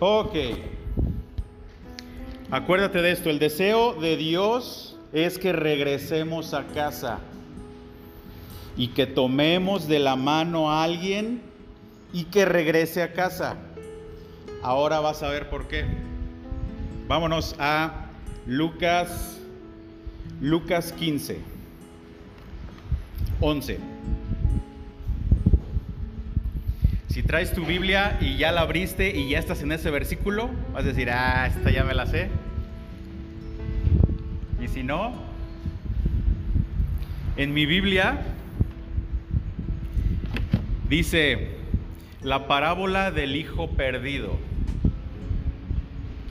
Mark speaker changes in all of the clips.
Speaker 1: Ok. Acuérdate de esto, el deseo de Dios es que regresemos a casa y que tomemos de la mano a alguien y que regrese a casa. Ahora vas a ver por qué. Vámonos a Lucas Lucas 15 11. Traes tu Biblia y ya la abriste y ya estás en ese versículo, vas a decir, ah, esta ya me la sé. Y si no, en mi Biblia dice la parábola del hijo perdido.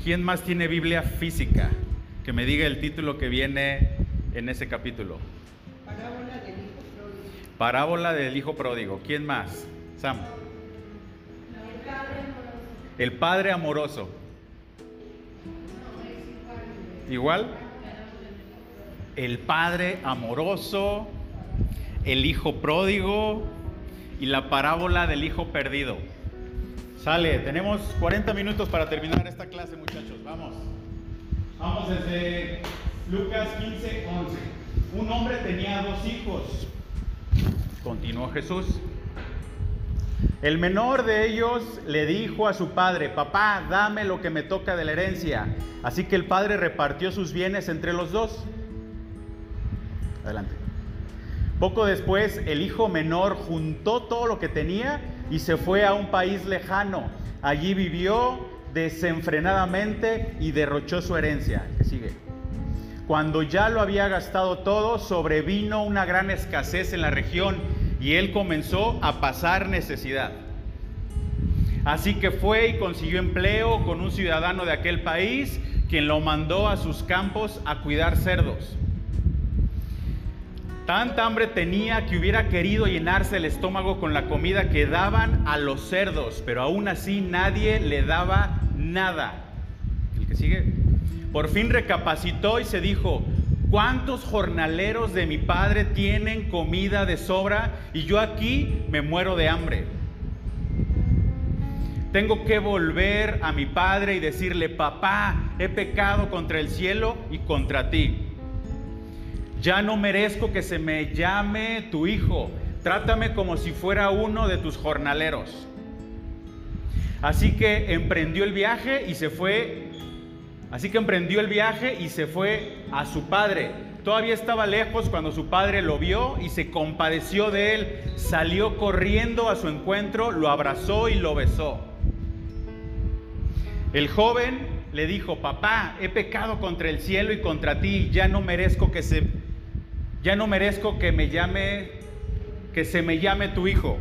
Speaker 1: ¿Quién más tiene Biblia física? Que me diga el título que viene en ese capítulo.
Speaker 2: Parábola del hijo pródigo.
Speaker 1: Parábola del hijo pródigo. ¿Quién más? Sam. El padre amoroso. Igual. El padre amoroso, el hijo pródigo y la parábola del hijo perdido. Sale, tenemos 40 minutos para terminar esta clase, muchachos. Vamos. Vamos desde Lucas 15, 11. Un hombre tenía dos hijos. Continuó Jesús. El menor de ellos le dijo a su padre, papá, dame lo que me toca de la herencia. Así que el padre repartió sus bienes entre los dos. Adelante. Poco después, el hijo menor juntó todo lo que tenía y se fue a un país lejano. Allí vivió desenfrenadamente y derrochó su herencia. ¿Qué sigue? Cuando ya lo había gastado todo, sobrevino una gran escasez en la región y él comenzó a pasar necesidad. Así que fue y consiguió empleo con un ciudadano de aquel país, quien lo mandó a sus campos a cuidar cerdos. Tanta hambre tenía que hubiera querido llenarse el estómago con la comida que daban a los cerdos, pero aún así nadie le daba nada. El que sigue. Por fin recapacitó y se dijo, ¿cuántos jornaleros de mi padre tienen comida de sobra y yo aquí me muero de hambre? Tengo que volver a mi padre y decirle, papá, he pecado contra el cielo y contra ti. Ya no merezco que se me llame tu hijo. Trátame como si fuera uno de tus jornaleros. Así que emprendió el viaje y se fue. Así que emprendió el viaje y se fue a su padre. Todavía estaba lejos cuando su padre lo vio y se compadeció de él. Salió corriendo a su encuentro, lo abrazó y lo besó. El joven le dijo, papá, he pecado contra el cielo y contra ti, ya no merezco que se, ya no merezco que me llame, que se me llame tu hijo.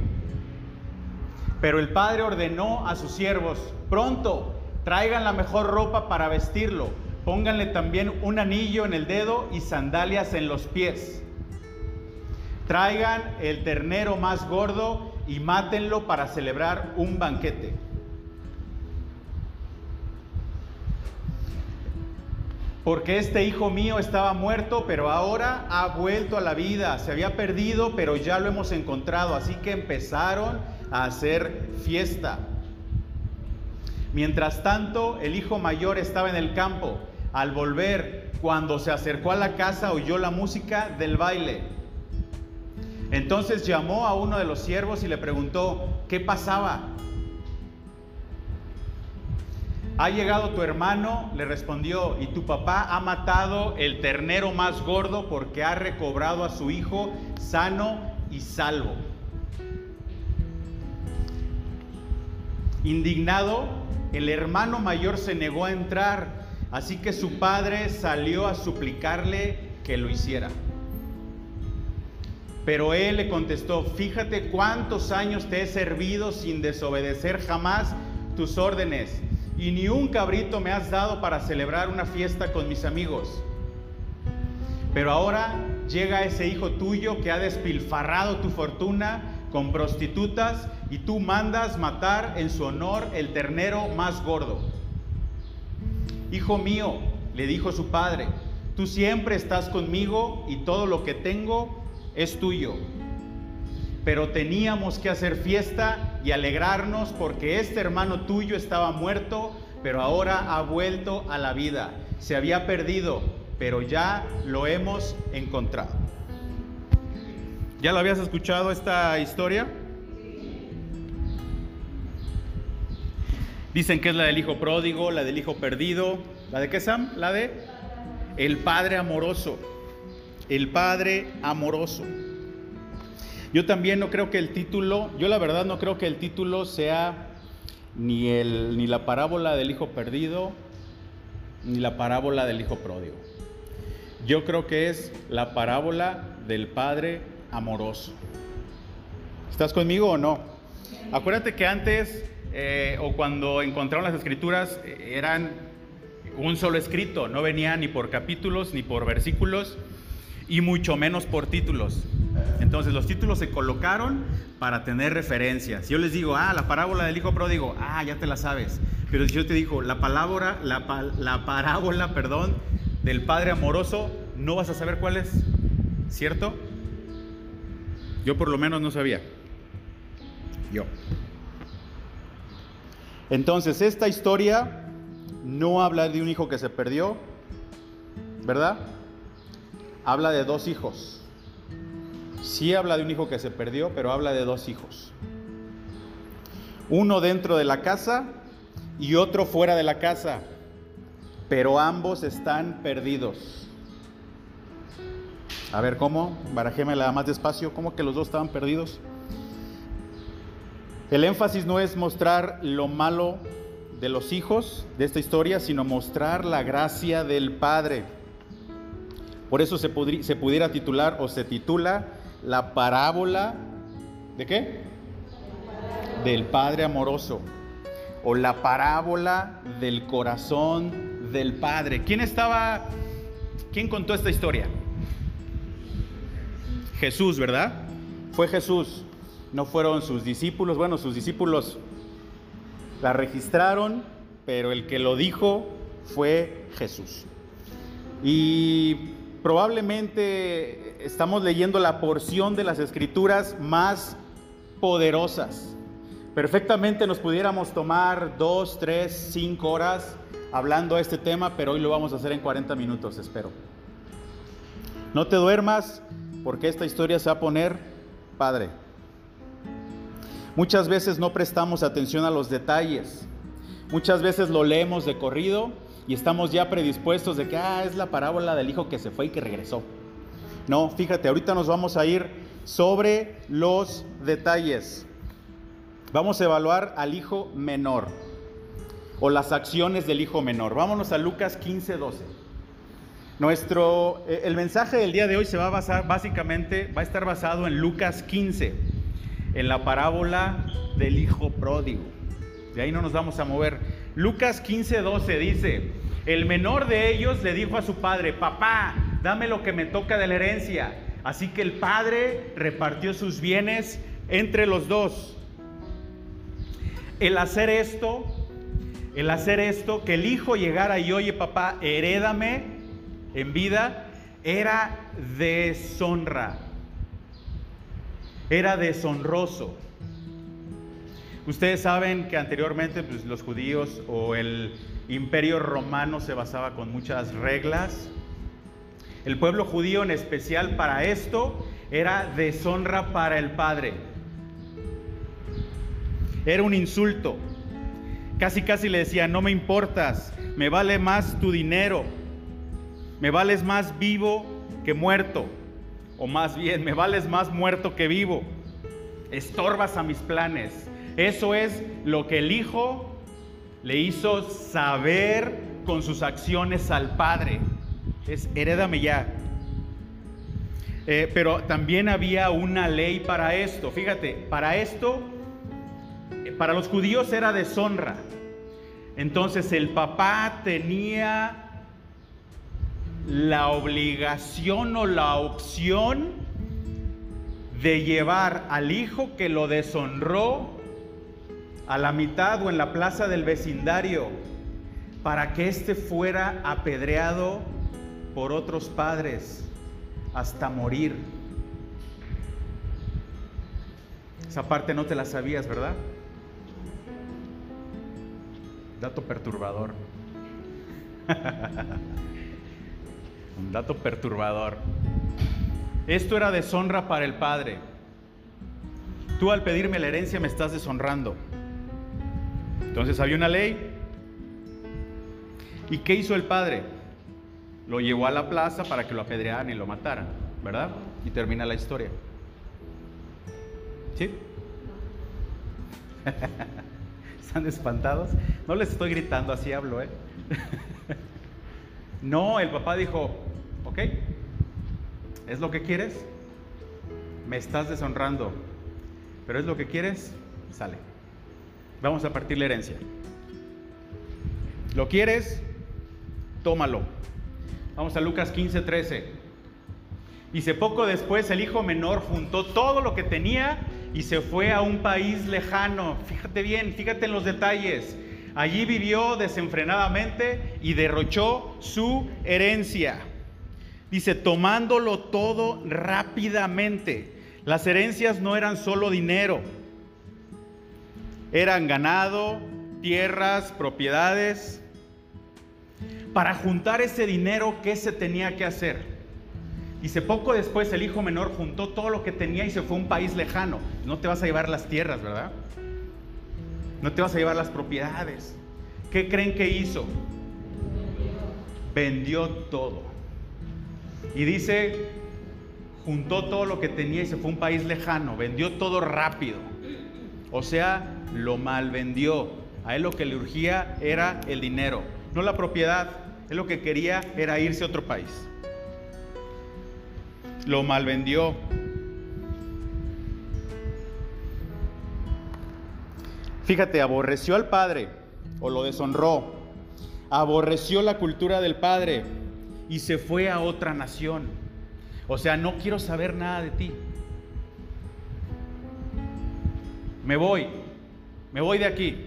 Speaker 1: Pero el padre ordenó a sus siervos, pronto, traigan la mejor ropa para vestirlo, pónganle también un anillo en el dedo y sandalias en los pies. Traigan el ternero más gordo y mátenlo para celebrar un banquete. Porque este hijo mío estaba muerto, pero ahora ha vuelto a la vida. Se había perdido, pero ya lo hemos encontrado. Así que empezaron a hacer fiesta. Mientras tanto, el hijo mayor estaba en el campo. Al volver, cuando se acercó a la casa, oyó la música del baile. Entonces llamó a uno de los siervos y le preguntó, ¿qué pasaba? Ha llegado tu hermano, le respondió, y tu papá ha matado el ternero más gordo porque ha recobrado a su hijo sano y salvo. Indignado, el hermano mayor se negó a entrar, así que su padre salió a suplicarle que lo hiciera. Pero él le contestó, fíjate cuántos años te he servido sin desobedecer jamás tus órdenes y ni un cabrito me has dado para celebrar una fiesta con mis amigos. Pero ahora llega ese hijo tuyo que ha despilfarrado tu fortuna con prostitutas y tú mandas matar en su honor el ternero más gordo. Hijo mío, le dijo su padre, tú siempre estás conmigo y todo lo que tengo es tuyo. Pero teníamos que hacer fiesta y alegrarnos porque este hermano tuyo estaba muerto, pero ahora ha vuelto a la vida. Se había perdido, pero ya lo hemos encontrado. ¿Ya lo habías escuchado esta historia? Dicen que es la del hijo pródigo, la del hijo perdido. ¿La de qué, Sam? La de el padre amoroso. El padre amoroso. Yo también no creo que el título, yo la verdad no creo que el título sea ni, el, ni la parábola del hijo perdido, ni la parábola del hijo pródigo. Yo creo que es la parábola del padre amoroso. ¿Estás conmigo o no? Acuérdate que antes eh, o cuando encontraron las escrituras eh, eran un solo escrito, no venía ni por capítulos ni por versículos y mucho menos por títulos. Entonces los títulos se colocaron para tener referencias. Yo les digo, ah, la parábola del hijo pródigo, ah, ya te la sabes. Pero si yo te digo, la palabra, la, la parábola, perdón, del padre amoroso, no vas a saber cuál es, ¿cierto? Yo por lo menos no sabía. Yo. Entonces, esta historia no habla de un hijo que se perdió, ¿verdad? Habla de dos hijos. Sí habla de un hijo que se perdió, pero habla de dos hijos. Uno dentro de la casa y otro fuera de la casa, pero ambos están perdidos. A ver, ¿cómo? Barajémela más despacio. ¿Cómo que los dos estaban perdidos? El énfasis no es mostrar lo malo de los hijos de esta historia, sino mostrar la gracia del Padre. Por eso se, se pudiera titular o se titula la parábola de qué? Del Padre amoroso o la parábola del corazón del Padre. ¿Quién estaba, quién contó esta historia? Jesús, ¿verdad? Fue Jesús no fueron sus discípulos. Bueno, sus discípulos la registraron, pero el que lo dijo fue Jesús. Y probablemente estamos leyendo la porción de las escrituras más poderosas. Perfectamente nos pudiéramos tomar dos, tres, cinco horas hablando de este tema, pero hoy lo vamos a hacer en 40 minutos, espero. No te duermas porque esta historia se va a poner padre. Muchas veces no prestamos atención a los detalles. Muchas veces lo leemos de corrido y estamos ya predispuestos de que, ah, es la parábola del hijo que se fue y que regresó. No, fíjate, ahorita nos vamos a ir sobre los detalles. Vamos a evaluar al hijo menor o las acciones del hijo menor. Vámonos a Lucas 15, 12. Nuestro, eh, el mensaje del día de hoy se va a basar, básicamente, va a estar basado en Lucas 15 en la parábola del hijo pródigo. De ahí no nos vamos a mover. Lucas 15, 12 dice, el menor de ellos le dijo a su padre, papá, dame lo que me toca de la herencia. Así que el padre repartió sus bienes entre los dos. El hacer esto, el hacer esto, que el hijo llegara y oye, papá, herédame en vida, era deshonra era deshonroso. Ustedes saben que anteriormente pues, los judíos o el imperio romano se basaba con muchas reglas. El pueblo judío en especial para esto era deshonra para el padre. Era un insulto. Casi casi le decía, no me importas, me vale más tu dinero, me vales más vivo que muerto o más bien, me vales más muerto que vivo, estorbas a mis planes. Eso es lo que el Hijo le hizo saber con sus acciones al Padre. Es, herédame ya. Eh, pero también había una ley para esto. Fíjate, para esto, para los judíos era deshonra. Entonces el papá tenía la obligación o la opción de llevar al hijo que lo deshonró a la mitad o en la plaza del vecindario para que éste fuera apedreado por otros padres hasta morir. Esa parte no te la sabías, ¿verdad? Dato perturbador. Un dato perturbador. Esto era deshonra para el padre. Tú al pedirme la herencia me estás deshonrando. Entonces había una ley. ¿Y qué hizo el padre? Lo llevó a la plaza para que lo apedrearan y lo mataran, ¿verdad? Y termina la historia. ¿Sí? ¿Están espantados? No les estoy gritando, así hablo, ¿eh? no, el papá dijo, ok, ¿es lo que quieres? Me estás deshonrando, pero es lo que quieres, sale. Vamos a partir la herencia. ¿Lo quieres? Tómalo. Vamos a Lucas 15, 13. Dice, poco después el hijo menor juntó todo lo que tenía y se fue a un país lejano. Fíjate bien, fíjate en los detalles. Allí vivió desenfrenadamente y derrochó su herencia. Dice, tomándolo todo rápidamente. Las herencias no eran solo dinero, eran ganado, tierras, propiedades. Para juntar ese dinero, ¿qué se tenía que hacer? Dice, poco después el hijo menor juntó todo lo que tenía y se fue a un país lejano. No te vas a llevar las tierras, ¿verdad? No te vas a llevar las propiedades. ¿Qué creen que hizo? Vendió todo. Y dice, juntó todo lo que tenía y se fue a un país lejano. Vendió todo rápido. O sea, lo mal vendió. A él lo que le urgía era el dinero, no la propiedad. Él lo que quería era irse a otro país lo malvendió. Fíjate, aborreció al padre o lo deshonró. Aborreció la cultura del padre y se fue a otra nación. O sea, no quiero saber nada de ti. Me voy, me voy de aquí.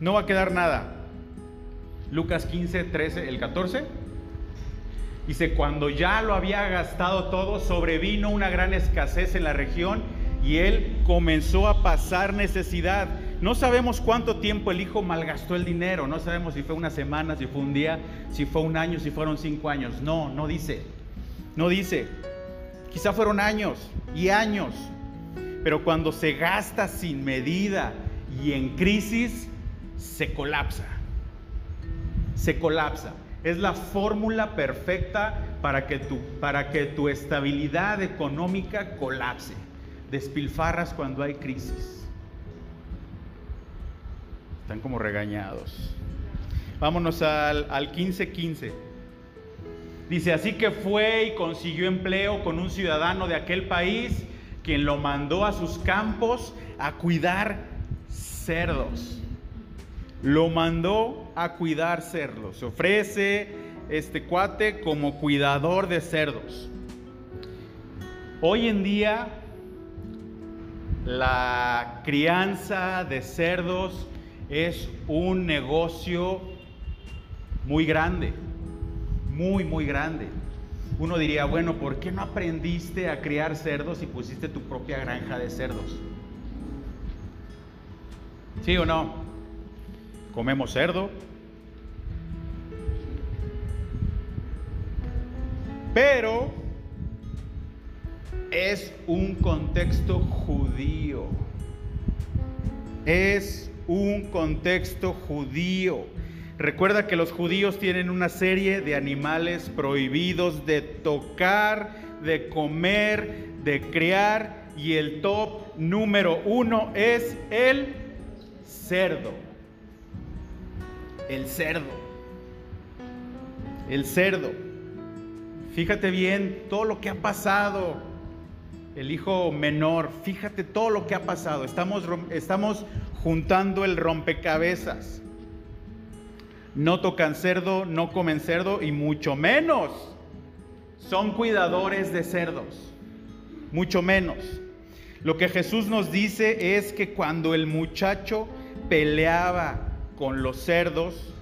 Speaker 1: No va a quedar nada. Lucas 15, 13, el 14. Dice, cuando ya lo había gastado todo, sobrevino una gran escasez en la región y él comenzó a pasar necesidad. No sabemos cuánto tiempo el hijo malgastó el dinero, no sabemos si fue una semana, si fue un día, si fue un año, si fueron cinco años. No, no dice, no dice. Quizá fueron años y años, pero cuando se gasta sin medida y en crisis, se colapsa. Se colapsa. Es la fórmula perfecta para que, tu, para que tu estabilidad económica colapse. Despilfarras cuando hay crisis. Están como regañados. Vámonos al, al 15-15. Dice, así que fue y consiguió empleo con un ciudadano de aquel país, quien lo mandó a sus campos a cuidar cerdos lo mandó a cuidar cerdos. Se ofrece este cuate como cuidador de cerdos. Hoy en día la crianza de cerdos es un negocio muy grande, muy, muy grande. Uno diría, bueno, ¿por qué no aprendiste a criar cerdos y pusiste tu propia granja de cerdos? ¿Sí o no? comemos cerdo. Pero es un contexto judío. Es un contexto judío. Recuerda que los judíos tienen una serie de animales prohibidos de tocar, de comer, de crear y el top número uno es el cerdo el cerdo. El cerdo. Fíjate bien todo lo que ha pasado. El hijo menor, fíjate todo lo que ha pasado. Estamos, estamos juntando el rompecabezas. No tocan cerdo, no comen cerdo y mucho menos son cuidadores de cerdos. Mucho menos. Lo que Jesús nos dice es que cuando el muchacho peleaba con los cerdos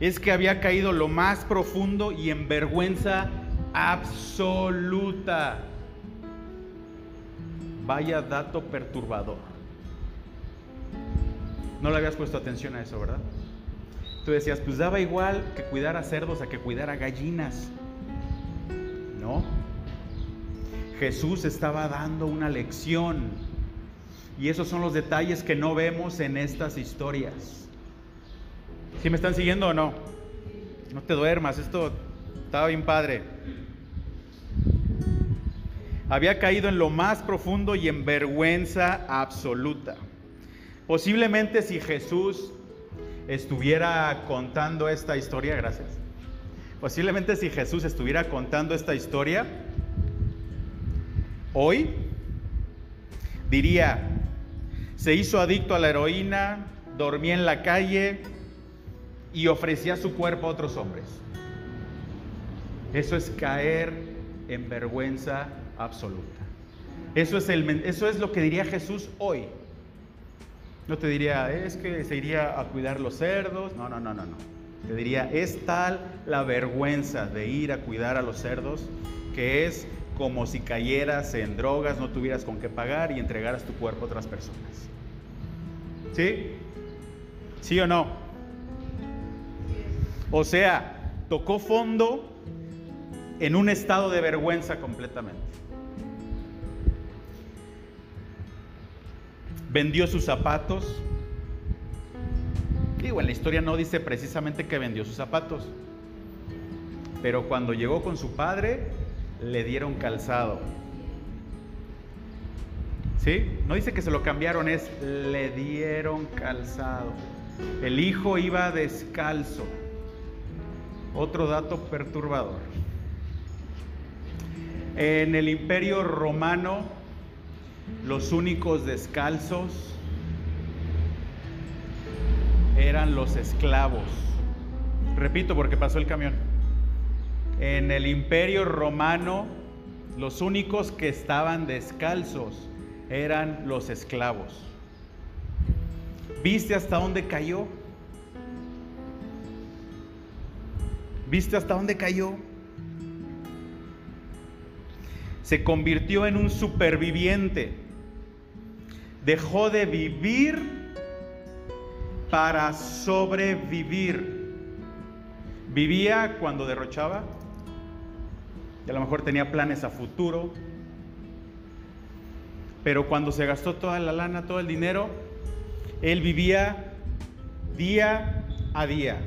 Speaker 1: es que había caído lo más profundo y en vergüenza absoluta. Vaya dato perturbador. No le habías puesto atención a eso, ¿verdad? Tú decías, pues daba igual que cuidar a cerdos a que cuidar a gallinas. No. Jesús estaba dando una lección. Y esos son los detalles que no vemos en estas historias. ¿Sí me están siguiendo o no? No te duermas, esto estaba bien padre. Había caído en lo más profundo y en vergüenza absoluta. Posiblemente si Jesús estuviera contando esta historia, gracias. Posiblemente si Jesús estuviera contando esta historia, hoy diría, se hizo adicto a la heroína, dormía en la calle y ofrecía su cuerpo a otros hombres. Eso es caer en vergüenza absoluta. Eso es, el, es lo que diría Jesús hoy. No te diría, es que se iría a cuidar los cerdos. No, no, no, no, no. Te diría, es tal la vergüenza de ir a cuidar a los cerdos que es como si cayeras en drogas, no tuvieras con qué pagar y entregaras tu cuerpo a otras personas. ¿Sí? ¿Sí o no? O sea, tocó fondo en un estado de vergüenza completamente. Vendió sus zapatos. Digo, en la historia no dice precisamente que vendió sus zapatos, pero cuando llegó con su padre, le dieron calzado. ¿Sí? No dice que se lo cambiaron, es le dieron calzado. El hijo iba descalzo. Otro dato perturbador. En el imperio romano los únicos descalzos eran los esclavos. Repito porque pasó el camión. En el imperio romano, los únicos que estaban descalzos eran los esclavos. ¿Viste hasta dónde cayó? ¿Viste hasta dónde cayó? Se convirtió en un superviviente. Dejó de vivir para sobrevivir. Vivía cuando derrochaba. Y a lo mejor tenía planes a futuro. Pero cuando se gastó toda la lana, todo el dinero, él vivía día a día.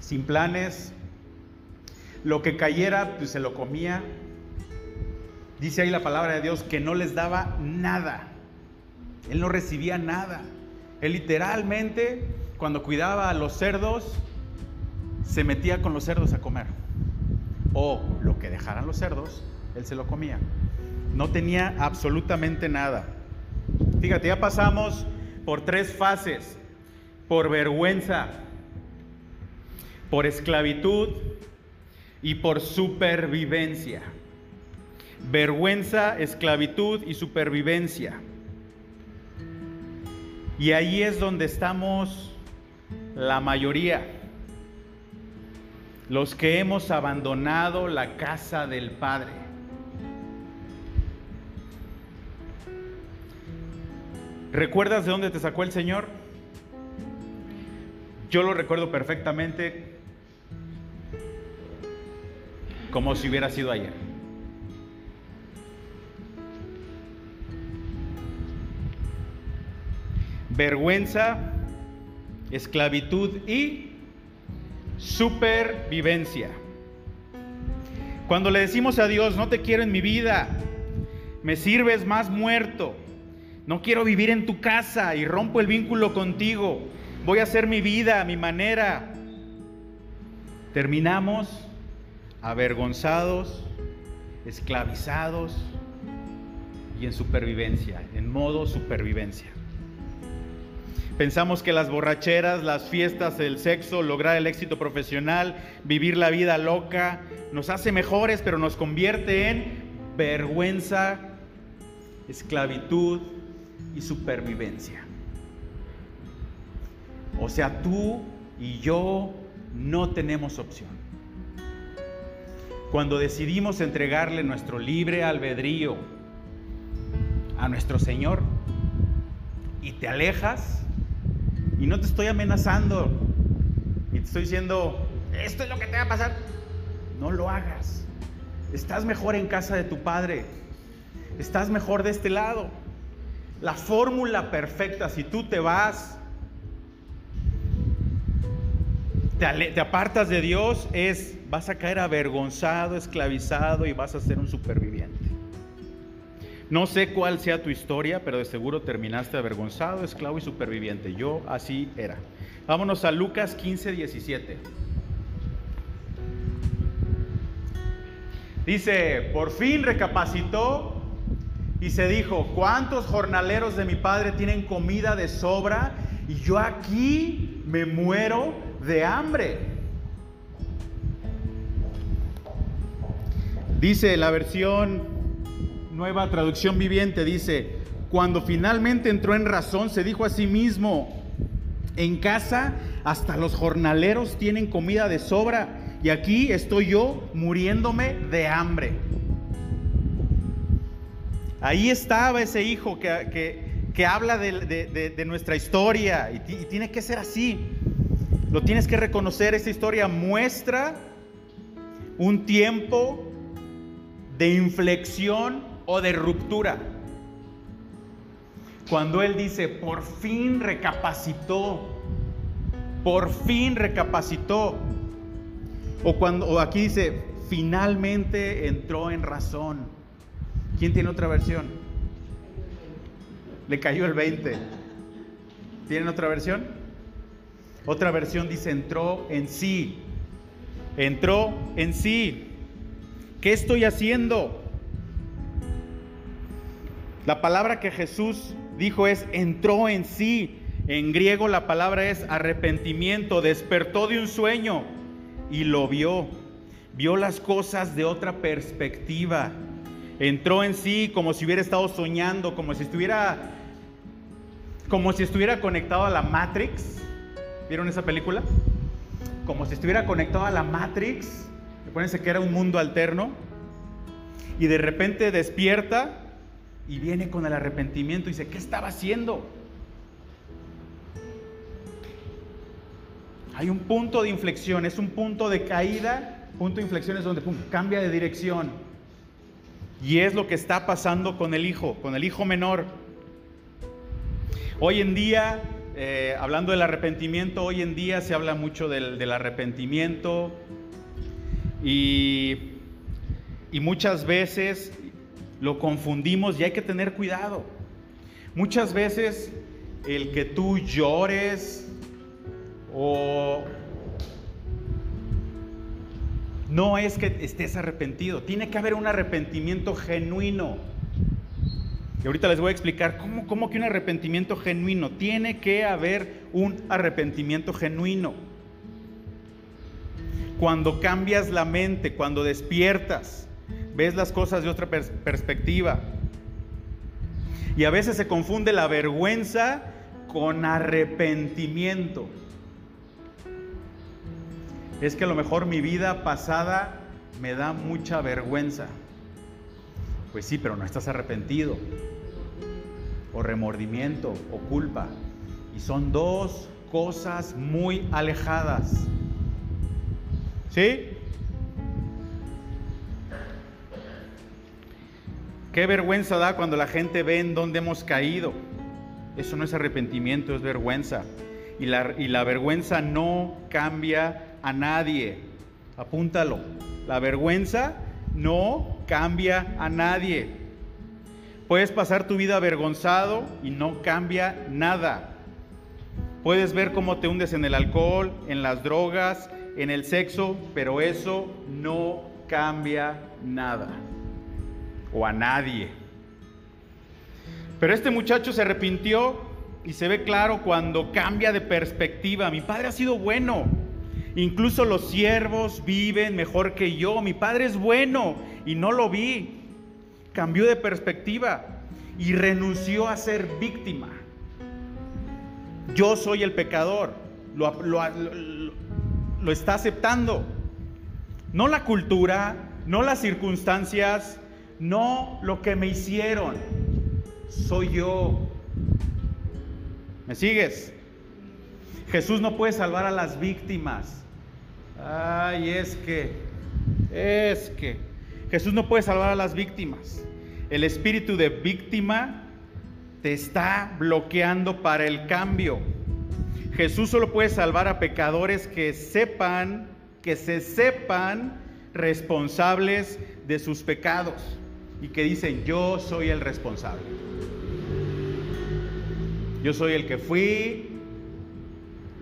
Speaker 1: Sin planes, lo que cayera, pues se lo comía. Dice ahí la palabra de Dios que no les daba nada. Él no recibía nada. Él literalmente, cuando cuidaba a los cerdos, se metía con los cerdos a comer. O lo que dejaran los cerdos, él se lo comía. No tenía absolutamente nada. Fíjate, ya pasamos por tres fases. Por vergüenza, por esclavitud y por supervivencia. Vergüenza, esclavitud y supervivencia. Y ahí es donde estamos la mayoría. Los que hemos abandonado la casa del Padre. ¿Recuerdas de dónde te sacó el Señor? Yo lo recuerdo perfectamente como si hubiera sido ayer. Vergüenza, esclavitud y supervivencia. Cuando le decimos a Dios, no te quiero en mi vida, me sirves más muerto, no quiero vivir en tu casa y rompo el vínculo contigo, voy a hacer mi vida a mi manera. Terminamos avergonzados, esclavizados y en supervivencia, en modo supervivencia. Pensamos que las borracheras, las fiestas, el sexo, lograr el éxito profesional, vivir la vida loca, nos hace mejores, pero nos convierte en vergüenza, esclavitud y supervivencia. O sea, tú y yo no tenemos opción. Cuando decidimos entregarle nuestro libre albedrío a nuestro Señor y te alejas, y no te estoy amenazando, y te estoy diciendo, esto es lo que te va a pasar, no lo hagas. Estás mejor en casa de tu padre, estás mejor de este lado. La fórmula perfecta, si tú te vas, te, apartas de Dios, es vas a caer avergonzado, esclavizado y vas a ser un superviviente. No sé cuál sea tu historia, pero de seguro terminaste avergonzado, esclavo y superviviente. Yo así era. Vámonos a Lucas 15, 17. Dice, por fin recapacitó y se dijo, ¿cuántos jornaleros de mi padre tienen comida de sobra? Y yo aquí me muero de hambre. Dice la versión nueva traducción viviente, dice, cuando finalmente entró en razón, se dijo a sí mismo, en casa hasta los jornaleros tienen comida de sobra y aquí estoy yo muriéndome de hambre. Ahí estaba ese hijo que, que, habla de, nuestra historia y tiene que ser así. Lo tienes que reconocer, esta historia muestra un tiempo de inflexión o de ruptura. Cuando Él dice, por fin recapacitó, por fin recapacitó. O cuando aquí dice, finalmente entró en razón. ¿Quién tiene otra versión? Le cayó el 20. ¿Tienen otra versión? Otra versión dice entró en sí. Entró en sí. ¿Qué estoy haciendo? La palabra que Jesús dijo es entró en sí. En griego la palabra es arrepentimiento. Despertó de un sueño y lo vio. Vio las cosas de otra perspectiva. Entró en sí como si hubiera estado soñando, como si estuviera como si estuviera conectado a la Matrix ¿Vieron esa película? Como si estuviera conectado a la Matrix. Recuérdense que era un mundo alterno. Y de repente despierta y viene con el arrepentimiento y dice, ¿qué estaba haciendo? Hay un punto de inflexión, es un punto de caída, punto de inflexión es donde cambia de dirección. Y es lo que está pasando con el hijo, con el hijo menor. Hoy en día eh, hablando del arrepentimiento, hoy en día se habla mucho del, arrepentimiento y, y muchas veces lo confundimos y hay que tener cuidado. Muchas veces el que tú llores o no es que estés arrepentido, tiene que haber un arrepentimiento genuino. Y ahorita les voy a explicar cómo, cómo que un arrepentimiento genuino. Tiene que haber un arrepentimiento genuino. Cuando cambias la mente, cuando despiertas, ves las cosas de otra perspectiva. Y a veces se confunde la vergüenza con arrepentimiento. Es que a lo mejor mi vida pasada me da mucha vergüenza. Pues sí, pero no estás arrepentido o remordimiento o culpa. Y son dos cosas muy alejadas. ¿Sí? Qué vergüenza da cuando la gente ve en dónde hemos caído. Eso no es arrepentimiento, es vergüenza. Y la, y la vergüenza no cambia a nadie. Apúntalo. La vergüenza no cambia a nadie. Puedes pasar tu vida avergonzado y no cambia nada. Puedes ver cómo te hundes en el alcohol, en las drogas, en el sexo, pero eso no cambia nada. O a nadie. Pero este muchacho se arrepintió y se ve claro cuando cambia de perspectiva. Mi padre ha sido bueno. Incluso los siervos viven mejor que yo. Mi padre es bueno y no lo vi cambió de perspectiva y renunció a ser víctima. Yo soy el pecador, lo, lo, está aceptando. No la cultura, no las circunstancias, no lo que me hicieron, soy yo. ¿Me sigues? Jesús no puede salvar a las víctimas. Ay, es que, es que, Jesús no puede salvar a las víctimas. El espíritu de víctima te está bloqueando para el cambio. Jesús solo puede salvar a pecadores que sepan, que se sepan responsables de sus pecados y que dicen, yo soy el responsable. Yo soy el que fui,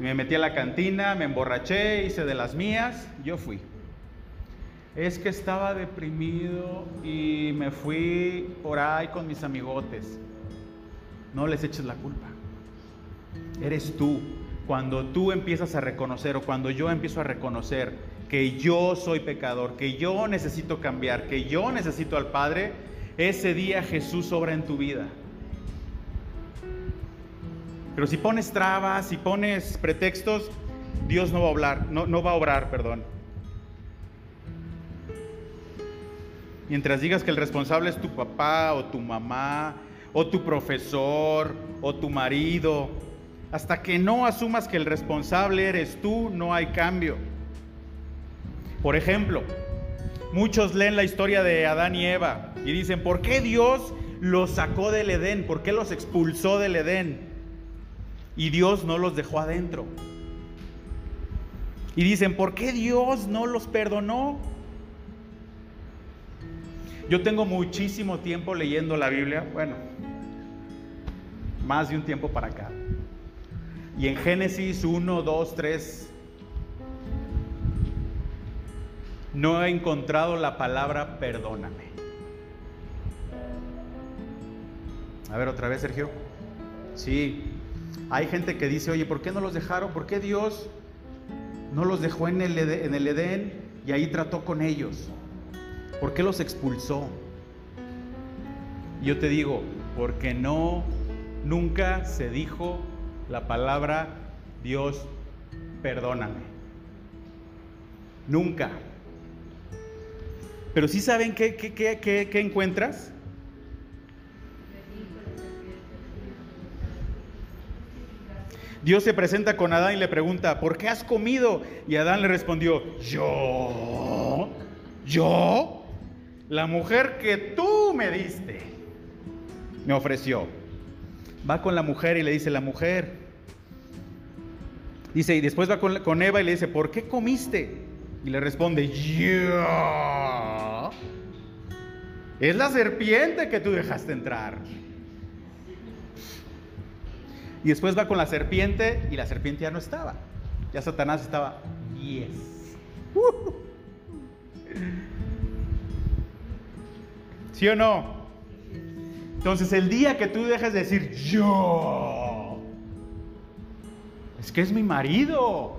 Speaker 1: me metí a la cantina, me emborraché, hice de las mías, yo fui. Es que estaba deprimido y me fui por ahí con mis amigotes. No les eches la culpa. Eres tú. Cuando tú empiezas a reconocer o cuando yo empiezo a reconocer que yo soy pecador, que yo necesito cambiar, que yo necesito al Padre, ese día Jesús obra en tu vida. Pero si pones trabas, si pones pretextos, Dios no va a hablar, no, no va a obrar, perdón. Mientras digas que el responsable es tu papá o tu mamá o tu profesor o tu marido, hasta que no asumas que el responsable eres tú, no hay cambio. Por ejemplo, muchos leen la historia de Adán y Eva y dicen, ¿por qué Dios los sacó del Edén? ¿Por qué los expulsó del Edén? Y Dios no los dejó adentro. Y dicen, ¿por qué Dios no los perdonó? Yo tengo muchísimo tiempo leyendo la Biblia, bueno, más de un tiempo para acá. Y en Génesis 1, 2, 3, no he encontrado la palabra perdóname. A ver otra vez, Sergio. Sí, hay gente que dice, oye, ¿por qué no los dejaron? ¿Por qué Dios no los dejó en el, en el Edén y ahí trató con ellos? ¿Por qué los expulsó? Yo te digo, porque no, nunca se dijo la palabra Dios, perdóname. Nunca. Pero sí saben qué, qué, qué, qué encuentras. Dios se presenta con Adán y le pregunta, ¿por qué has comido? Y Adán le respondió, yo, yo, la mujer que tú me diste, me ofreció. Va con la mujer y le dice, la mujer. Dice, y después va con, Eva y le dice, ¿por qué comiste? Y le responde, yo. Es la serpiente que tú dejaste entrar. Y después va con la serpiente y la serpiente ya no estaba. Ya Satanás estaba, yes. ¿Sí o no? Entonces el día que tú dejes de decir yo, es que es mi marido.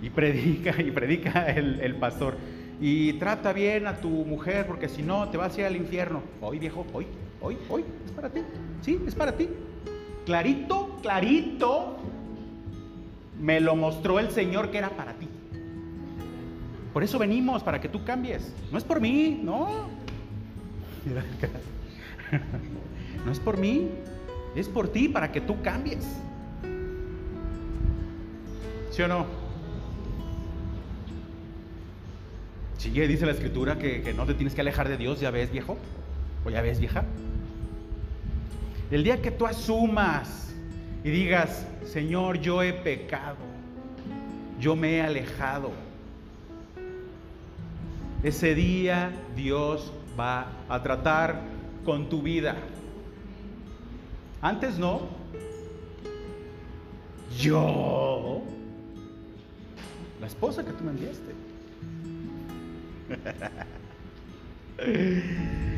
Speaker 1: Y predica, y predica el, pastor y trata bien a tu mujer porque si no te vas a ir al infierno. Hoy viejo, hoy, hoy, hoy, es para ti. Sí, es para ti. Clarito, clarito, me lo mostró el Señor que era para ti. Por eso venimos, para que tú cambies. No es por mí, no. No es por mí, es por ti, para que tú cambies. ¿Sí o no? Sí, dice la escritura que, no te tienes que alejar de Dios, ya ves viejo, o ya ves vieja. El día que tú asumas y digas, Señor, yo he pecado, yo me he alejado, ese día Dios va a tratar con tu vida. Antes no. Yo, la esposa que tú me enviaste.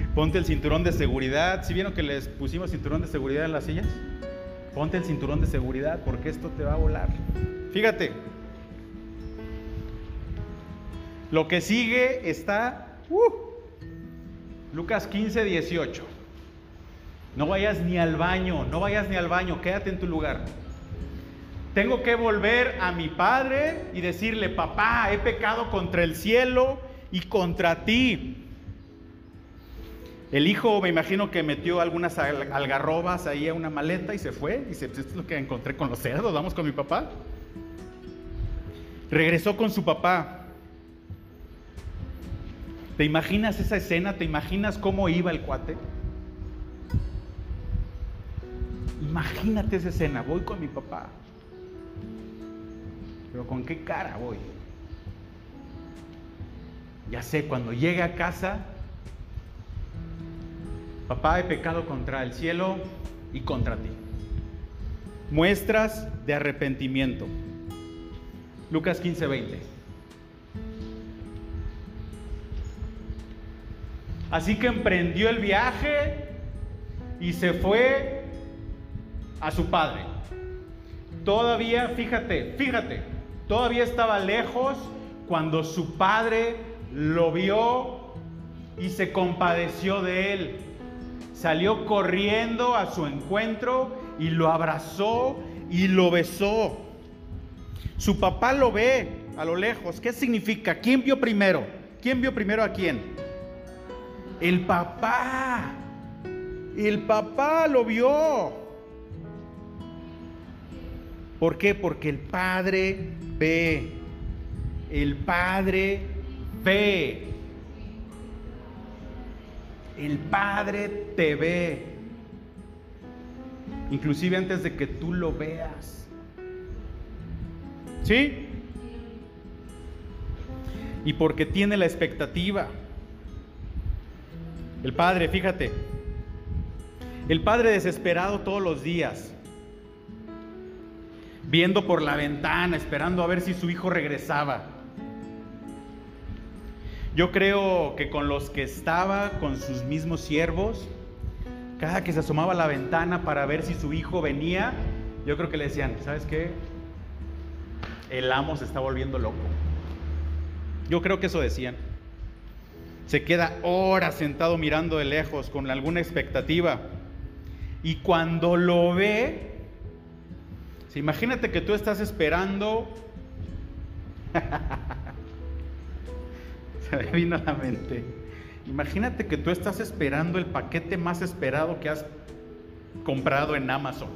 Speaker 1: Ponte el cinturón de seguridad. ¿Si vieron que les pusimos cinturón de seguridad en las sillas? Ponte el cinturón de seguridad porque esto te va a volar. Fíjate. Lo que sigue está uh, Lucas 15, 18. No vayas ni al baño, no vayas ni al baño, quédate en tu lugar. Tengo que volver a mi padre y decirle, papá, he pecado contra el cielo y contra ti. El hijo me imagino que metió algunas algarrobas ahí a una maleta y se fue. Dice, pues esto es lo que encontré con los cerdos, vamos con mi papá. Regresó con su papá. ¿Te imaginas esa escena? ¿Te imaginas cómo iba el cuate? Imagínate esa escena, voy con mi papá. Pero ¿con qué cara voy? Ya sé, cuando llegue a casa, papá, he pecado contra el cielo y contra ti. Muestras de arrepentimiento. Lucas 15, 20. Así que emprendió el viaje y se fue a su padre. Todavía, fíjate, fíjate, todavía estaba lejos cuando su padre lo vio y se compadeció de él. Salió corriendo a su encuentro y lo abrazó y lo besó. Su papá lo ve a lo lejos. ¿Qué significa? ¿Quién vio primero? ¿Quién vio primero a quién? El papá. El papá lo vio. ¿Por qué? Porque el padre ve. El padre ve. El padre te ve. Inclusive antes de que tú lo veas. ¿Sí? Y porque tiene la expectativa. El padre, fíjate, el padre desesperado todos los días, viendo por la ventana, esperando a ver si su hijo regresaba. Yo creo que con los que estaba, con sus mismos siervos, cada que se asomaba a la ventana para ver si su hijo venía, yo creo que le decían, ¿sabes qué? El amo se está volviendo loco. Yo creo que eso decían se queda horas sentado mirando de lejos con alguna expectativa. Y cuando lo ve, imagínate que tú estás esperando, se me vino a la mente, imagínate que tú estás esperando el paquete más esperado que has comprado en Amazon.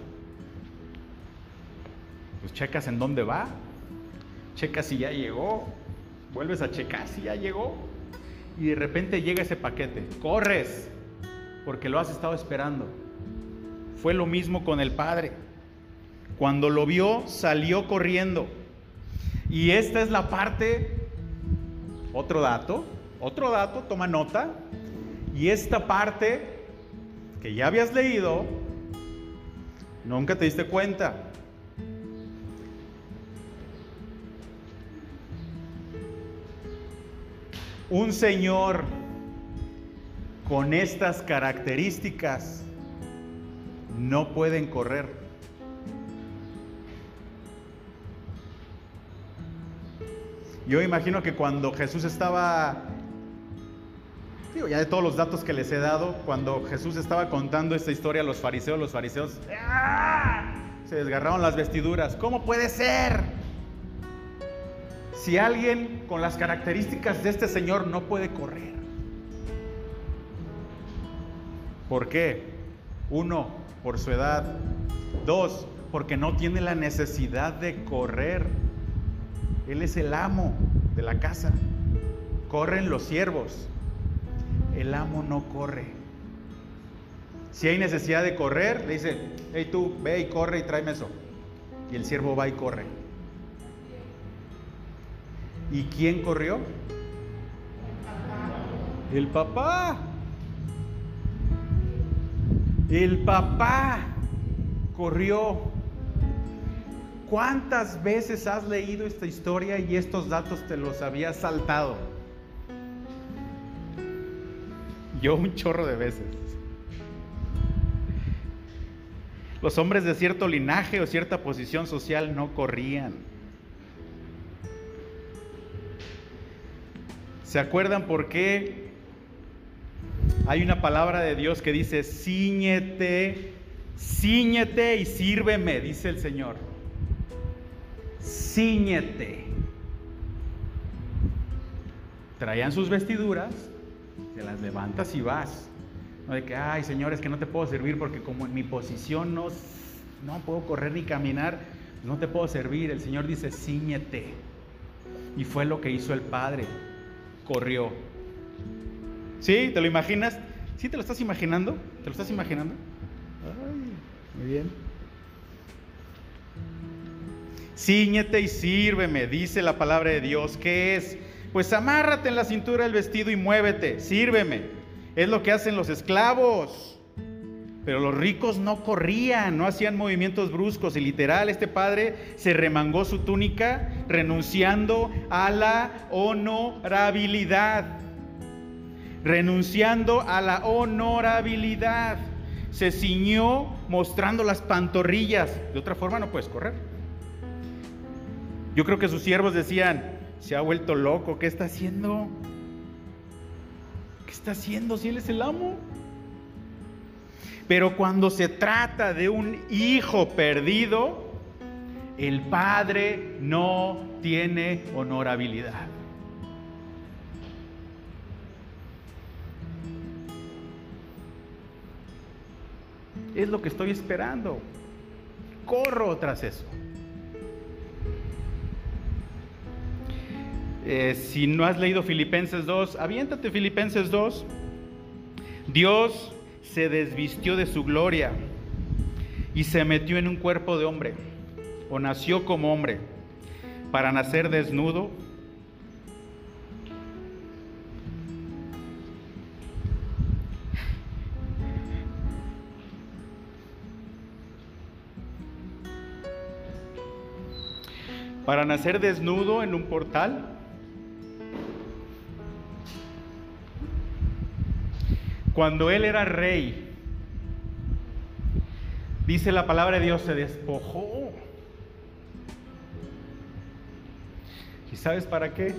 Speaker 1: Pues checas en dónde va, checas si ya llegó, vuelves a checar si ya llegó y de repente llega ese paquete. Corres porque lo has estado esperando. Fue lo mismo con el padre. Cuando lo vio, salió corriendo. Y esta es la parte, otro dato, otro dato, toma nota. Y esta parte que ya habías leído, nunca te diste cuenta. Un Señor con estas características no pueden correr. Yo imagino que cuando Jesús estaba, digo, ya de todos los datos que les he dado, cuando Jesús estaba contando esta historia a los fariseos, los fariseos ¡ah! se desgarraron las vestiduras. ¿Cómo puede ser? Si alguien con las características de este Señor no puede correr? ¿Por qué? Uno, por su edad. Dos, porque no tiene la necesidad de correr. Él es el amo de la casa. Corren los siervos. El amo no corre. Si hay necesidad de correr, le dice, hey tú, ve y corre y tráeme eso. Y el siervo va y corre. ¿Y quién corrió? El papá. El papá corrió. ¿Cuántas veces has leído esta historia y estos datos te los habías saltado? Yo un chorro de veces. Los hombres de cierto linaje o cierta posición social no corrían. ¿Se acuerdan por qué hay una palabra de Dios que dice, ciñete, ciñete y sírveme, dice el Señor? Ciñete. Traían sus vestiduras, te las levantas y vas. No de que, ay, Señor, es que no te puedo servir porque como en mi posición no, no puedo correr ni caminar, no te puedo servir. El Señor dice, ciñete. Y fue lo que hizo el Padre. Corrió. ¿Sí? ¿Te lo imaginas? ¿Sí te lo estás imaginando? ¿Te lo estás imaginando? Ay, muy bien. Cíñete y sírveme, dice la palabra de Dios. ¿Qué es? Pues amárrate en la cintura del vestido y muévete, sírveme. Es lo que hacen los esclavos. Pero los ricos no corrían, no hacían movimientos bruscos. Y literal, este padre se remangó su túnica renunciando a la honorabilidad. Renunciando a la honorabilidad. Se ciñó mostrando las pantorrillas. De otra forma no puedes correr. Yo creo que sus siervos decían, se ha vuelto loco, ¿qué está haciendo? ¿Qué está haciendo si él es el amo? Pero cuando se trata de un hijo perdido, el padre no tiene honorabilidad. Es lo que estoy esperando. Corro tras eso. Eh, si no has leído Filipenses 2, aviéntate Filipenses 2. Dios se desvistió de su gloria y se metió en un cuerpo de hombre, o nació como hombre, para nacer desnudo. Para nacer desnudo en un portal Cuando él era rey, dice la palabra de Dios, se despojó. ¿Y sabes para qué?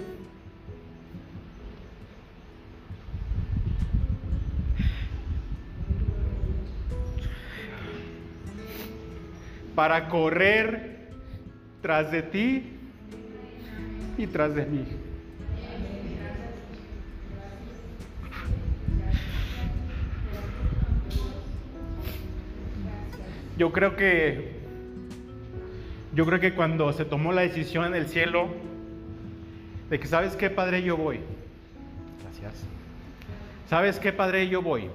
Speaker 1: Para correr tras de ti y tras de mí. Yo creo que yo creo que cuando se tomó la decisión en el cielo de que sabes qué padre yo voy. Gracias. ¿Sabes qué padre yo voy?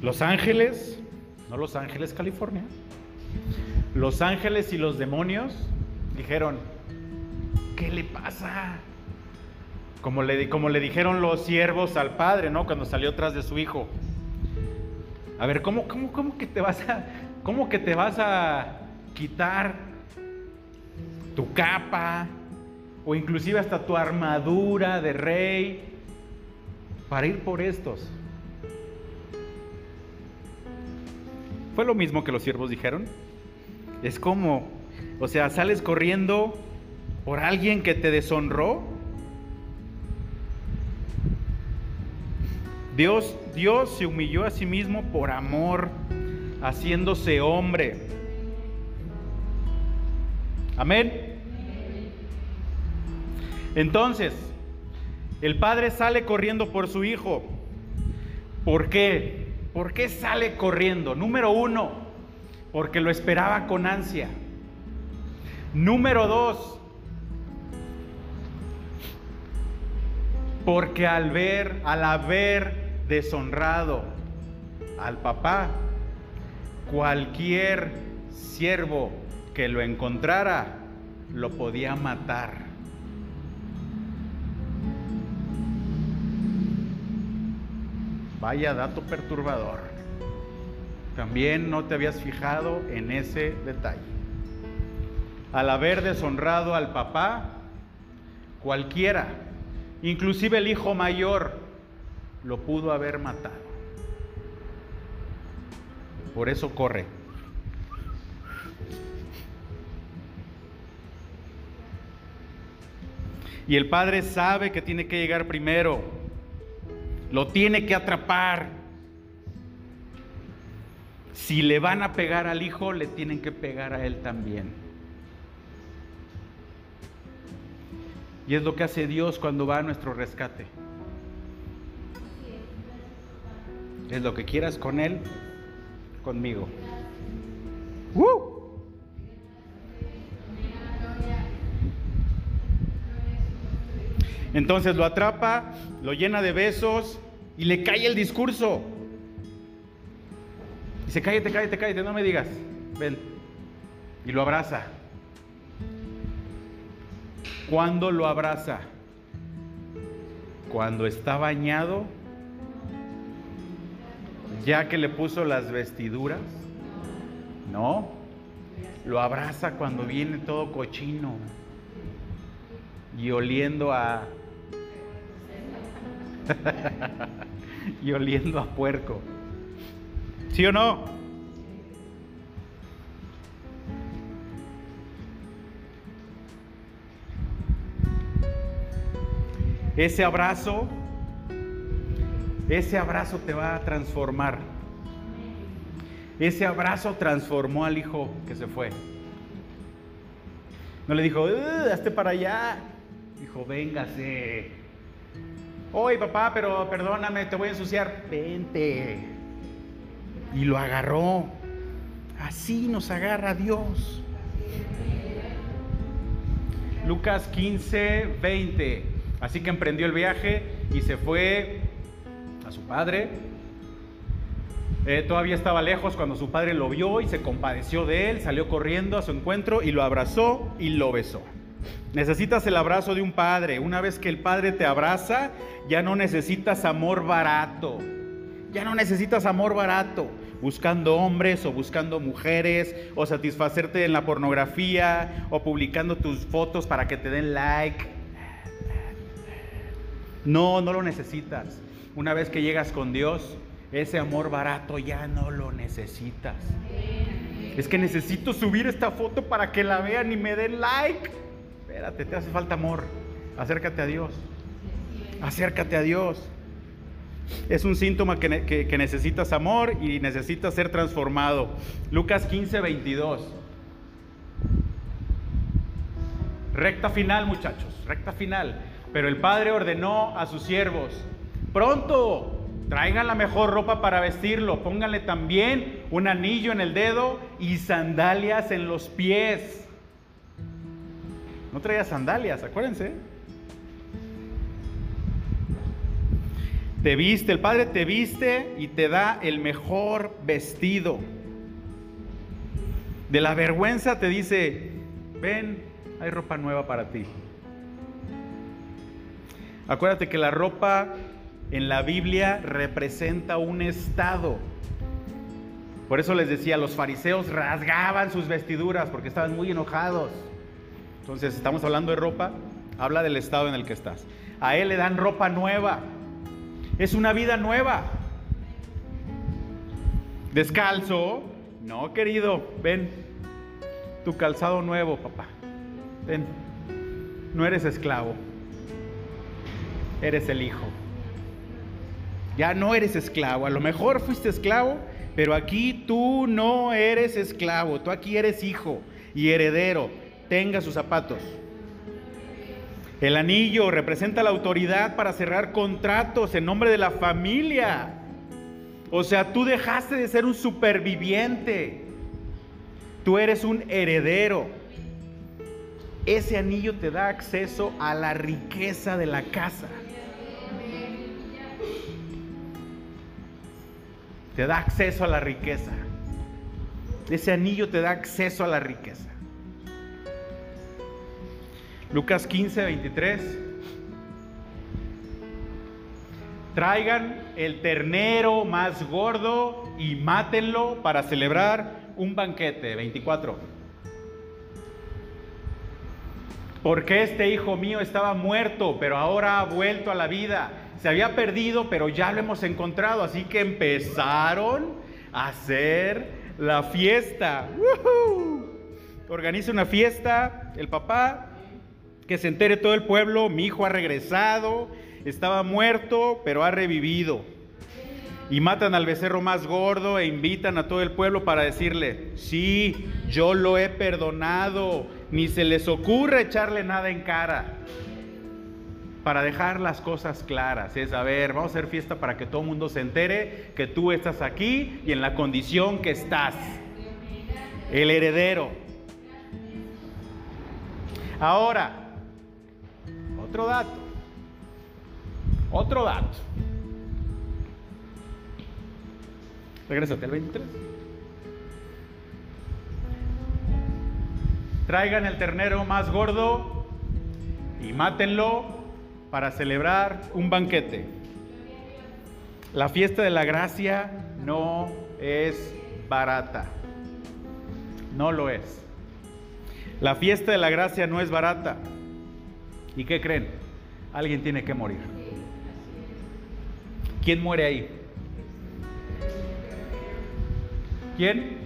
Speaker 1: Los ángeles, no Los Ángeles, California. Los ángeles y los demonios dijeron, ¿qué le pasa? Como le, como le dijeron los siervos al padre, ¿no? Cuando salió tras de su hijo. A ver, ¿cómo, cómo, cómo que te vas a, cómo que te vas a quitar tu capa o inclusive hasta tu armadura de rey para ir por estos? Fue lo mismo que los siervos dijeron. Es como, o sea, sales corriendo por alguien que te deshonró Dios, Dios se humilló a sí mismo por amor, haciéndose hombre. Amén. Entonces, el padre sale corriendo por su hijo. ¿Por qué? ¿Por qué sale corriendo? Número uno, porque lo esperaba con ansia. Número dos, porque al ver, al haber deshonrado al papá, cualquier siervo que lo encontrara lo podía matar. Vaya dato perturbador. También no te habías fijado en ese detalle. Al haber deshonrado al papá, cualquiera, inclusive el hijo mayor, lo pudo haber matado. Por eso corre. Y el padre sabe que tiene que llegar primero. Lo tiene que atrapar. Si le van a pegar al hijo, le tienen que pegar a él también. Y es lo que hace Dios cuando va a nuestro rescate. Es lo que quieras con él, conmigo. ¡Woo! Entonces lo atrapa, lo llena de besos y le cae el discurso. Dice, cállate, cállate, cállate, no me digas. Ven. Y lo abraza. ¿Cuándo lo abraza? Cuando está bañado, ya que le puso las vestiduras. No, lo abraza cuando viene todo cochino y oliendo a y oliendo a puerco. ¿Sí o no? Ese abrazo, ese abrazo te va a transformar. Ese abrazo transformó al hijo que se fue. No le dijo, hazte para allá. Dijo, véngase. Oye, papá, pero perdóname, te voy a ensuciar. Vente. Y lo agarró. Así nos agarra Dios. Lucas 15, 20. Así que emprendió el viaje y se fue a su padre. Eh, todavía estaba lejos cuando su padre lo vio y se compadeció de él, salió corriendo a su encuentro y lo abrazó y lo besó. Necesitas el abrazo de un padre. Una vez que el padre te abraza, ya no necesitas amor barato. Ya no necesitas amor barato. Buscando hombres o buscando mujeres o satisfacerte en la pornografía o publicando tus fotos para que te den like. No, no lo necesitas. Una vez que llegas con Dios, ese amor barato ya no lo necesitas. Es que necesito subir esta foto para que la vean y me den like. Espérate, te hace falta amor. Acércate a Dios. Acércate a Dios. Es un síntoma que, necesitas amor y necesitas ser transformado. Lucas 15, 22. Recta final, muchachos, recta final. Pero el padre ordenó a sus siervos, pronto, traigan la mejor ropa para vestirlo, pónganle también un anillo en el dedo y sandalias en los pies. No traía sandalias, acuérdense. Te viste, el Padre te viste y te da el mejor vestido. De la vergüenza te dice, ven, hay ropa nueva para ti. Acuérdate que la ropa en la Biblia representa un estado. Por eso les decía, los fariseos rasgaban sus vestiduras porque estaban muy enojados. Entonces, estamos hablando de ropa, habla del estado en el que estás. A él le dan ropa nueva. Es una vida nueva. Descalzo, no querido, ven, tu calzado nuevo, papá. Ven, no eres esclavo, eres el hijo. Ya no eres esclavo, a lo mejor fuiste esclavo, pero aquí tú no eres esclavo, tú aquí eres hijo y heredero tenga sus zapatos. El anillo representa la autoridad para cerrar contratos en nombre de la familia. O sea, tú dejaste de ser un superviviente. Tú eres un heredero. Ese anillo te da acceso a la riqueza de la casa. Te da acceso a la riqueza. Ese anillo te da acceso a la riqueza. Lucas 15, 23. Traigan el ternero más gordo y mátenlo para celebrar un banquete. 24. Porque este hijo mío estaba muerto, pero ahora ha vuelto a la vida. Se había perdido, pero ya lo hemos encontrado. Así que empezaron a hacer la fiesta. Organiza una fiesta el papá que se entere todo el pueblo, mi hijo ha regresado, estaba muerto, pero ha revivido. Y matan al becerro más gordo e invitan a todo el pueblo para decirle, sí, yo lo he perdonado, ni se les ocurre echarle nada en cara. Para dejar las cosas claras. Es, a ver, vamos a hacer fiesta para que todo el mundo se entere que tú estás aquí y en la condición que estás. El heredero. Ahora, otro dato. Otro dato. Regrésate al 23. Traigan el ternero más gordo y mátenlo para celebrar un banquete. La fiesta de la gracia no es barata. No lo es. La fiesta de la gracia no es barata. ¿Y qué creen? Alguien tiene que morir. ¿Quién muere ahí? ¿Quién?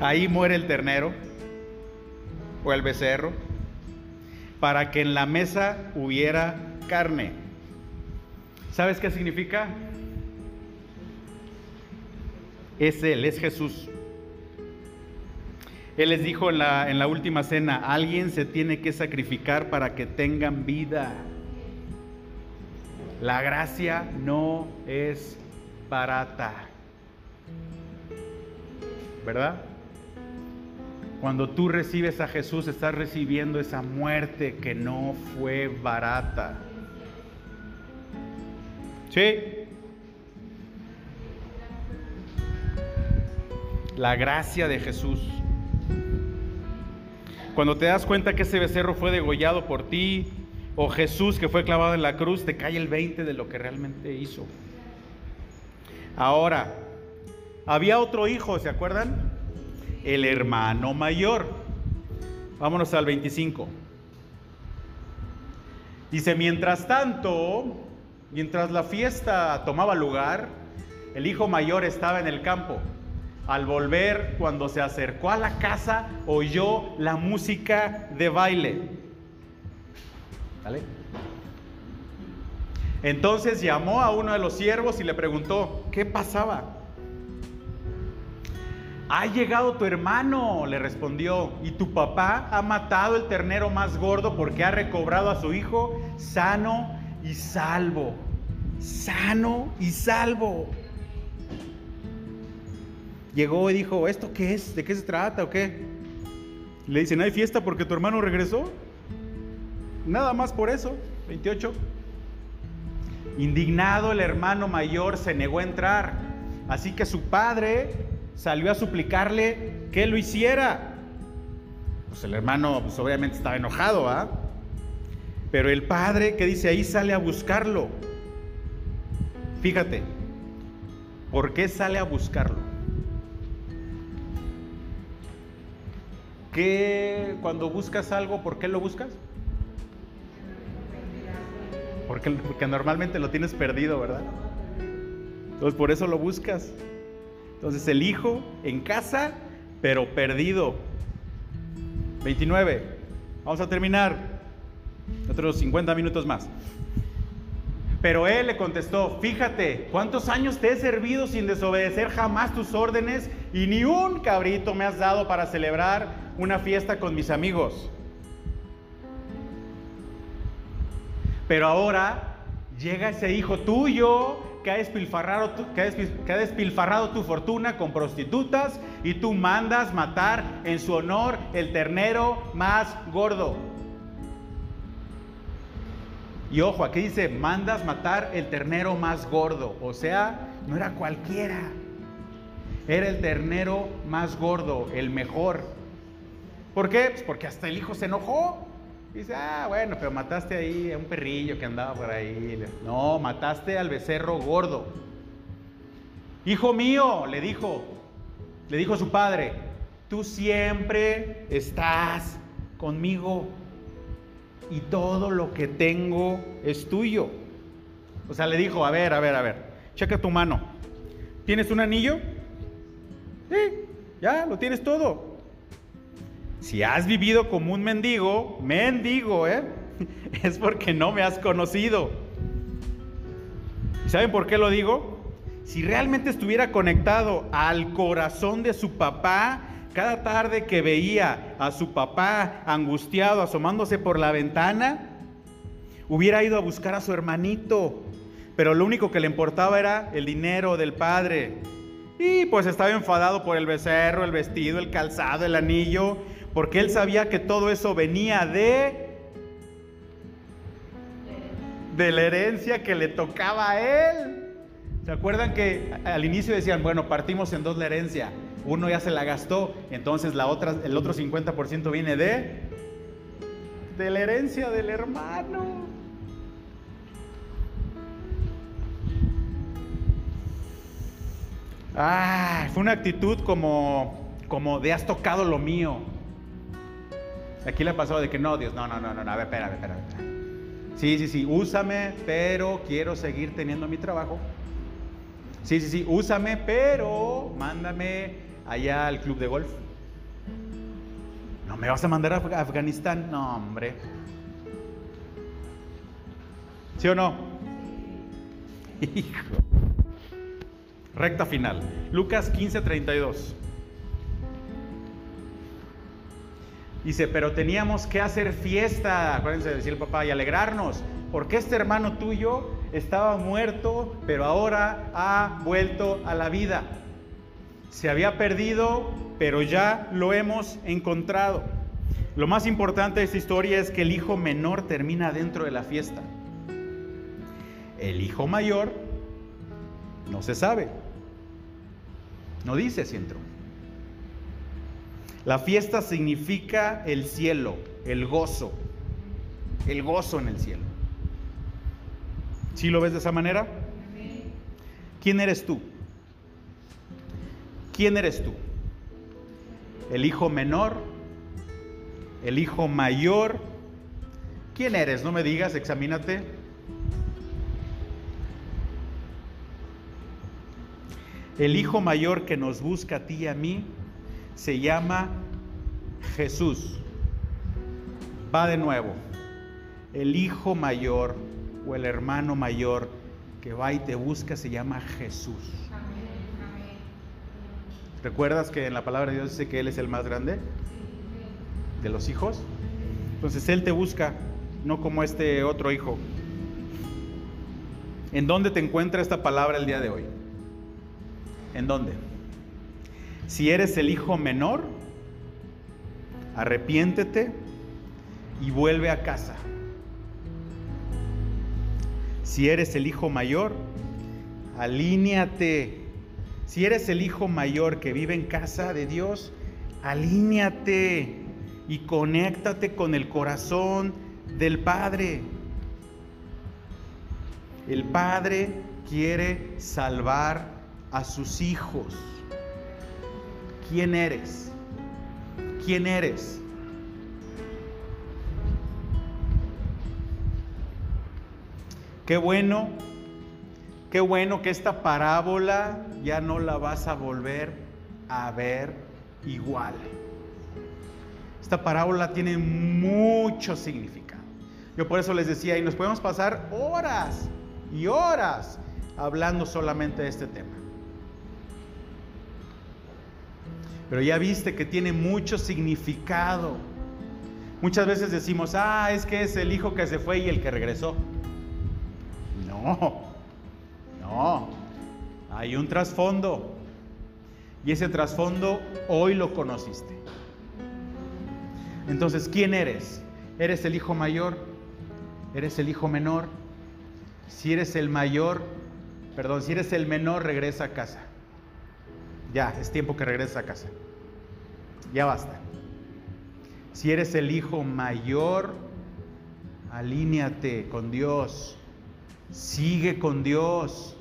Speaker 1: Ahí muere el ternero o el becerro para que en la mesa hubiera carne. ¿Sabes qué significa? Es Él, es Jesús. Él les dijo en la, última cena, alguien se tiene que sacrificar para que tengan vida. La gracia no es barata. ¿Verdad? Cuando tú recibes a Jesús, estás recibiendo esa muerte que no fue barata. ¿Sí? La gracia de Jesús. Cuando te das cuenta que ese becerro fue degollado por ti, o Jesús que fue clavado en la cruz, te cae el 20 de lo que realmente hizo. Ahora, había otro hijo, ¿se acuerdan? El hermano mayor. Vámonos al 25. Dice, mientras tanto, mientras la fiesta tomaba lugar, el hijo mayor estaba en el campo. Al volver, cuando se acercó a la casa, oyó la música de baile. ¿Vale? Entonces llamó a uno de los siervos y le preguntó, ¿qué pasaba? Ha llegado tu hermano, le respondió, y tu papá ha matado el ternero más gordo porque ha recobrado a su hijo sano y salvo. Sano y salvo llegó y dijo, ¿esto qué es? ¿De qué se trata o qué? Le dicen, ¿hay fiesta porque tu hermano regresó? Nada más por eso, 28. Indignado el hermano mayor se negó a entrar, así que su padre salió a suplicarle que lo hiciera. Pues el hermano pues obviamente estaba enojado, ¿ah? Pero el padre que dice ahí sale a buscarlo. Fíjate, ¿por qué sale a buscarlo? qué cuando buscas algo, por qué lo buscas? Porque, porque normalmente lo tienes perdido, ¿verdad? Entonces por eso lo buscas. Entonces el hijo en casa, pero perdido. 29. Vamos a terminar. Otros 50 minutos más. Pero él le contestó, fíjate, ¿cuántos años te he servido sin desobedecer jamás tus órdenes y ni un cabrito me has dado para celebrar una fiesta con mis amigos. Pero ahora llega ese hijo tuyo que ha, despilfarrado tu, despilfarrado tu fortuna con prostitutas y tú mandas matar en su honor el ternero más gordo. Y ojo, aquí dice, mandas matar el ternero más gordo. O sea, no era cualquiera. Era el ternero más gordo, el mejor. ¿Por qué? Pues porque hasta el hijo se enojó. Dice, ah, bueno, pero mataste ahí a un perrillo que andaba por ahí. No, mataste al becerro gordo. Hijo mío, le dijo, le dijo su padre, tú siempre estás conmigo y todo lo que tengo es tuyo. O sea, le dijo, a ver, a ver, a ver, checa tu mano. ¿Tienes un anillo? Sí, ya, lo tienes todo. Si has vivido como un mendigo, mendigo, ¿eh? es porque no me has conocido. ¿Y saben por qué lo digo? Si realmente estuviera conectado al corazón de su papá, cada tarde que veía a su papá angustiado asomándose por la ventana, Hubiera ido a buscar a su hermanito, pero lo único que le importaba era el dinero del padre. Y pues estaba enfadado por el becerro, el vestido, el calzado, el anillo, porque él sabía que todo eso venía de de la herencia que le tocaba a él. ¿Se acuerdan que al inicio decían, bueno, partimos en dos la herencia? Uno ya se la gastó, entonces la otra, el otro 50% viene de de la herencia del hermano. Ah, fue una actitud como, como de has tocado lo mío. Aquí le pasado de que no, Dios, no, no, no, no, a ver, espérame, espérame. Sí, sí, sí, úsame, pero quiero seguir teniendo mi trabajo. Sí, sí, sí, úsame, pero mándame allá al club de golf. No me vas a mandar a Afganistán. No, hombre. ¿Sí o no? Hijo. Recta final. Lucas 15:32. Dice, pero teníamos que hacer fiesta, acuérdense de decir el papá, y alegrarnos, porque este hermano tuyo estaba muerto, pero ahora ha vuelto a la vida. Se había perdido, pero ya lo hemos encontrado. Lo más importante de esta historia es que el hijo menor termina dentro de la fiesta. El hijo mayor no se sabe. No dice si entró. La fiesta significa el cielo, el gozo, el gozo en el cielo. ¿Sí lo ves de esa manera? ¿Quién eres tú? ¿Quién eres tú? ¿El hijo menor? ¿El hijo mayor? ¿Quién eres? No me digas, examínate. El hijo mayor que nos busca a ti y a mí se llama Jesús. Va de nuevo. El hijo mayor o el hermano mayor que va y te busca se llama Jesús. ¿Recuerdas que en la palabra de Dios dice que Él es el más grande de los hijos? Entonces Él te busca, no como este otro hijo. ¿En dónde te encuentra esta palabra el día de hoy? ¿En dónde? Si eres el hijo menor, arrepiéntete y vuelve a casa. Si eres el hijo mayor, alíñate. Si eres el hijo mayor que vive en casa de Dios, alíñate y conéctate con el corazón del Padre. El Padre quiere salvar a sus hijos. ¿Quién eres? ¿Quién eres? Qué bueno, qué bueno que esta parábola ya no la vas a volver a ver igual. Esta parábola tiene mucho significado. Yo por eso les decía, y nos podemos pasar horas y horas hablando solamente de este tema. Pero ya viste que tiene mucho significado. Muchas veces decimos, ah, es que es el hijo que se fue y el que regresó. No, no, hay un trasfondo. Y ese trasfondo hoy lo conociste. Entonces, ¿quién eres? ¿Eres el hijo mayor? ¿Eres el hijo menor? Si eres el mayor, perdón, si eres el menor, regresa a casa. Ya, es tiempo que regreses a casa. Ya basta. Si eres el hijo mayor, alíñate con Dios. Sigue con Dios.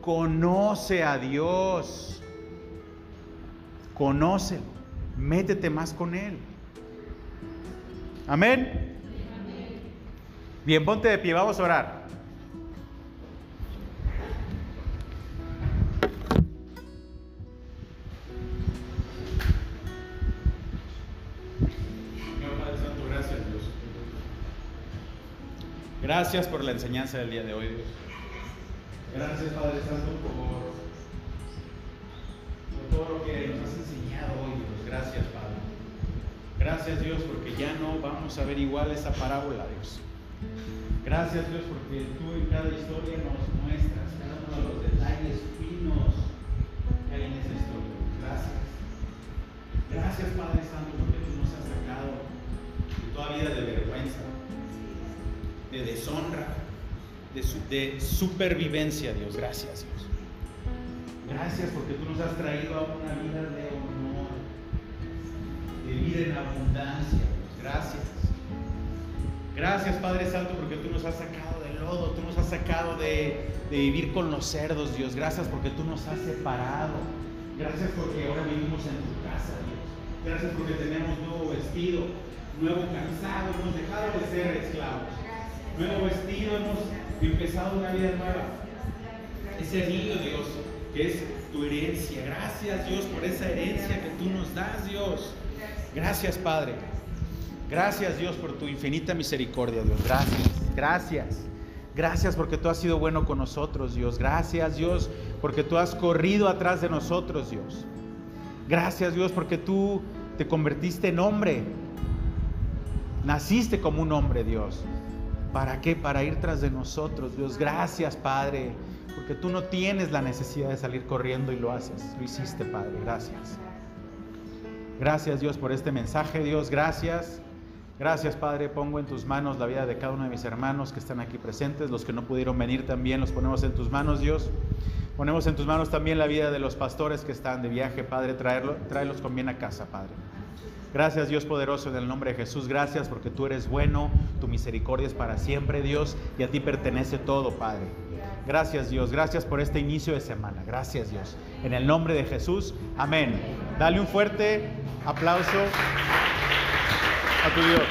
Speaker 1: Conoce a Dios. Conócelo. Métete más con Él. Amén. Bien, ponte de pie, vamos a orar. Gracias por la enseñanza del día de hoy. Gracias, Padre Santo, por, todo lo que nos has enseñado hoy, Dios. Gracias, Padre. Gracias, Dios, porque ya no vamos a ver igual esa parábola, Dios. Gracias Dios porque tú en cada historia nos muestras cada uno de los detalles finos que hay en esa historia. Gracias. Gracias Padre Santo porque tú nos has sacado de toda vida de vergüenza, de deshonra, de, supervivencia, Dios. Gracias Dios. Gracias porque tú nos has traído a una vida de honor, de vida en abundancia, Dios. Gracias. Gracias Padre Santo porque tú nos has sacado del lodo, tú nos has sacado de, vivir con los cerdos, Dios. Gracias porque tú nos has separado. Gracias porque ahora vivimos en tu casa, Dios. Gracias porque tenemos nuevo vestido, nuevo cansado, hemos dejado de ser esclavos. Nuevo vestido, hemos empezado una vida nueva. Ese niño, Dios, que es tu herencia. Gracias, Dios, por esa herencia que tú nos das, Dios. Gracias, Padre. Gracias Dios por tu infinita misericordia, Dios. Gracias, gracias. Gracias porque tú has sido bueno con nosotros, Dios. Gracias Dios porque tú has corrido atrás de nosotros, Dios. Gracias Dios porque tú te convertiste en hombre. Naciste como un hombre, Dios. ¿Para qué? Para ir tras de nosotros, Dios. Gracias, Padre, porque tú no tienes la necesidad de salir corriendo y lo haces. Lo hiciste, Padre. Gracias. Gracias, Dios, por este mensaje, Dios. Gracias. Gracias, Padre. Pongo en tus manos la vida de cada uno de mis hermanos que están aquí presentes, los que no pudieron venir también, los ponemos en tus manos, Dios. Ponemos en tus manos también la vida de los pastores que están de viaje, Padre. Traerlo, tráelos con bien a casa, Padre. Gracias Dios poderoso en el nombre de Jesús. Gracias porque tú eres bueno, tu misericordia es para siempre Dios y a ti pertenece todo Padre. Gracias Dios, gracias por este inicio de semana. Gracias Dios. En el nombre de Jesús, amén. Dale un fuerte aplauso a tu Dios.